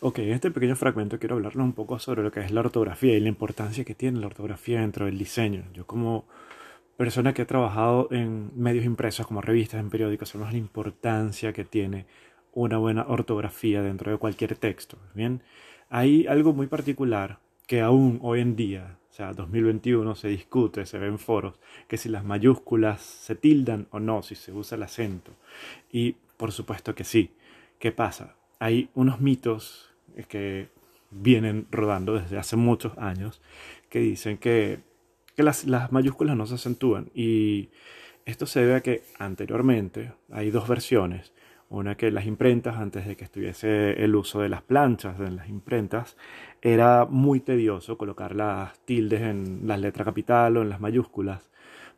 Ok, en este pequeño fragmento quiero hablarles un poco sobre lo que es la ortografía y la importancia que tiene la ortografía dentro del diseño. Yo como persona que ha trabajado en medios impresos como revistas, en periódicos, sabemos la importancia que tiene una buena ortografía dentro de cualquier texto. Bien, hay algo muy particular que aún hoy en día, o sea, 2021, se discute, se ve en foros, que si las mayúsculas se tildan o no, si se usa el acento. Y por supuesto que sí. ¿Qué pasa? Hay unos mitos que vienen rodando desde hace muchos años que dicen que, las, mayúsculas no se acentúan y esto se debe a que anteriormente hay dos versiones. Una que las imprentas, antes de que estuviese el uso de las planchas en las imprentas, era muy tedioso colocar las tildes en la letra capital o en las mayúsculas,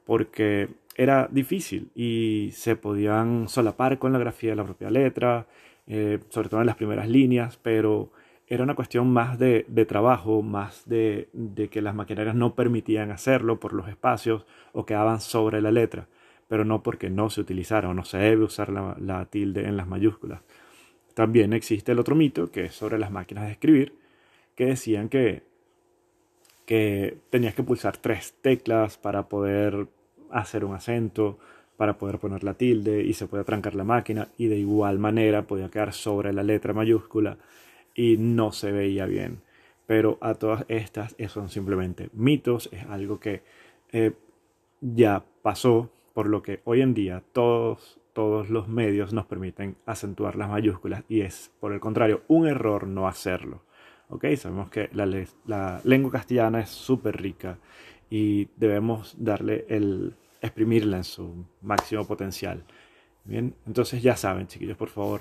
porque era difícil y se podían solapar con la grafía de la propia letra, eh, sobre todo en las primeras líneas, pero era una cuestión más de, trabajo, más de, que las maquinarias no permitían hacerlo por los espacios o quedaban sobre la letra, pero no porque no se utilizara o no se debe usar la, tilde en las mayúsculas. También existe el otro mito, que es sobre las máquinas de escribir, que decían que, que tenías que pulsar tres teclas para poder hacer un acento, para poder poner la tilde y se puede trancar la máquina y de igual manera podía quedar sobre la letra mayúscula y no se veía bien. Pero a todas estas son simplemente mitos, es algo que eh, ya pasó, por lo que hoy en día todos, todos los medios nos permiten acentuar las mayúsculas y es, por el contrario, un error no hacerlo. Sabemos que la, la lengua castellana es súper rica y debemos darle el, exprimirla en su máximo potencial. Bien, entonces ya saben, chiquillos, por favor,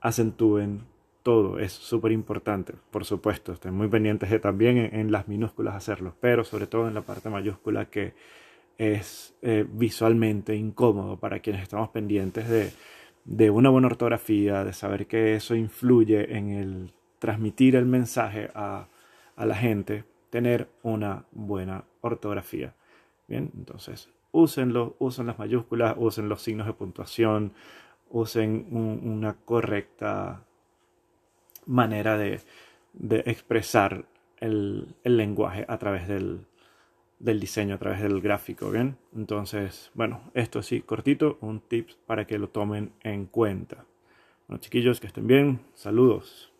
acentúen todo es súper importante, por supuesto, estén muy pendientes de también en, las minúsculas hacerlo, pero sobre todo en la parte mayúscula que es eh, visualmente incómodo para quienes estamos pendientes de, de, una buena ortografía, de saber que eso influye en el transmitir el mensaje a, a la gente, tener una buena ortografía. Bien, entonces úsenlo, usen las mayúsculas, usen los signos de puntuación, usen una correcta manera de, expresar el, lenguaje a través del, diseño, a través del gráfico, ¿bien? Entonces, bueno, esto sí, cortito, un tip para que lo tomen en cuenta. Bueno, chiquillos, que estén bien, saludos.